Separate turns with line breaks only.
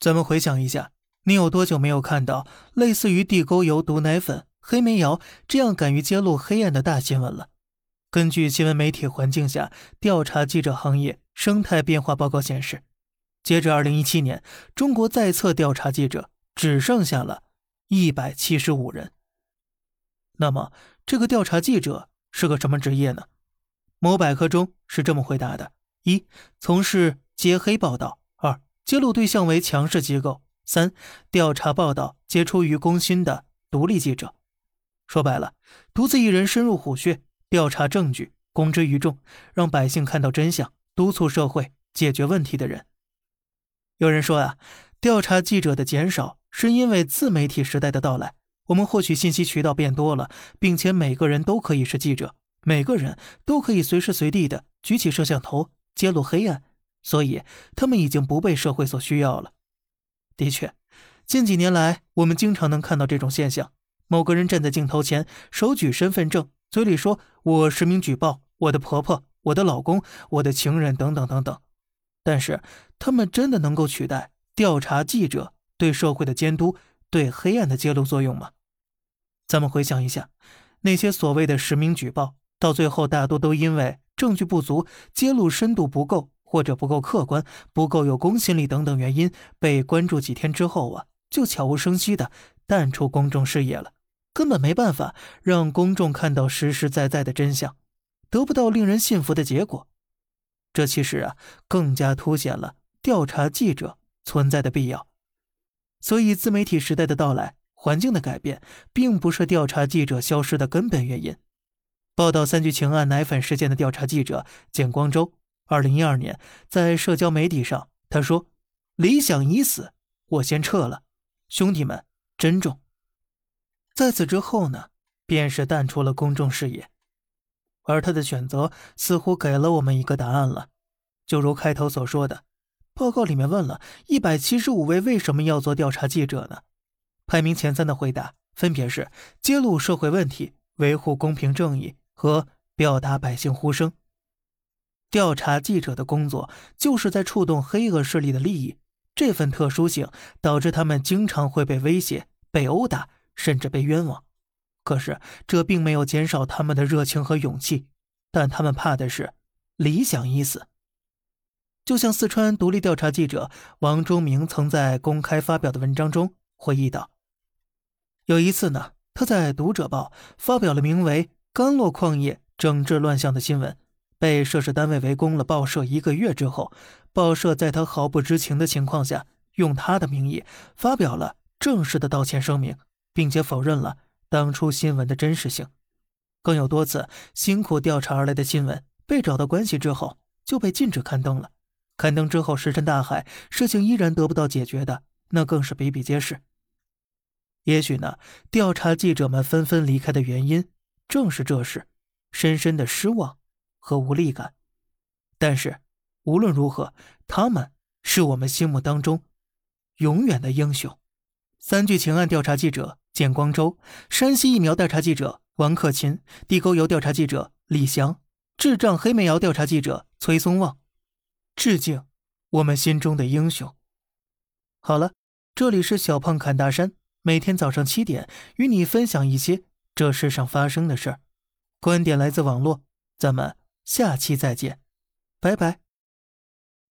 咱们回想一下，你有多久没有看到类似于地沟油、毒奶粉、黑煤窑这样敢于揭露黑暗的大新闻了？根据新闻媒体环境下调查记者行业生态变化报告显示，截至二零一七年，中国在册调查记者只剩下了一百七十五人。那么，这个调查记者是个什么职业呢？某百科中是这么回答的：一、从事揭黑报道；揭露对象为强势机构；三、调查报道皆出于公心的独立记者。说白了，独自一人深入虎穴，调查证据，公之于众，让百姓看到真相，督促社会解决问题的人。有人说啊，调查记者的减少是因为自媒体时代的到来。我们获取信息渠道变多了，并且每个人都可以是记者，每个人都可以随时随地的举起摄像头揭露黑暗，所以他们已经不被社会所需要了。的确，近几年来，我们经常能看到这种现象：某个人站在镜头前，手举身份证，嘴里说“我实名举报我的婆婆、我的老公、我的情人等等等等”，但是他们真的能够取代调查记者对社会的监督、对黑暗的揭露作用吗？咱们回想一下，那些所谓的实名举报，到最后大多都因为证据不足、揭露深度不够，或者不够客观、不够有公信力等等原因，被关注几天之后啊，就悄无声息的淡出公众视野了，根本没办法让公众看到实实在在的真相，得不到令人信服的结果。这其实啊，更加凸显了调查记者存在的必要。所以，自媒体时代的到来。环境的改变，并不是调查记者消失的根本原因。报道三聚氰胺奶粉事件的调查记者简光洲，二零一二年在社交媒体上他说：“理想已死，我先撤了，兄弟们珍重。”在此之后呢，便是淡出了公众视野。而他的选择似乎给了我们一个答案了，就如开头所说的，报告里面问了一百七十五位为什么要做调查记者呢？排名前三的回答分别是揭露社会问题、维护公平正义和表达百姓呼声。调查记者的工作就是在触动黑恶势力的利益，这份特殊性导致他们经常会被威胁、被殴打，甚至被冤枉。可是这并没有减少他们的热情和勇气，但他们怕的是理想已死。就像四川独立调查记者王忠明曾在公开发表的文章中回忆道。有一次呢，他在《读者报》发表了名为《甘洛矿业整治乱象》的新闻，被涉事单位围攻了报社一个月之后，报社在他毫不知情的情况下，用他的名义发表了正式的道歉声明，并且否认了当初新闻的真实性。更有多次辛苦调查而来的新闻被找到关系之后就被禁止刊登了，刊登之后石沉大海，事情依然得不到解决的，那更是比比皆是。也许呢，调查记者们纷纷离开的原因正是这事，深深的失望和无力感。但是无论如何，他们是我们心目当中永远的英雄。三聚氰胺调查记者简光洲，山西疫苗调查记者王克勤，地沟油调查记者李翔，智障黑煤窑调查记者崔松旺，致敬我们心中的英雄。好了，这里是小胖侃大山。每天早上七点，与你分享一些这世上发生的事儿。观点来自网络，咱们下期再见，拜拜。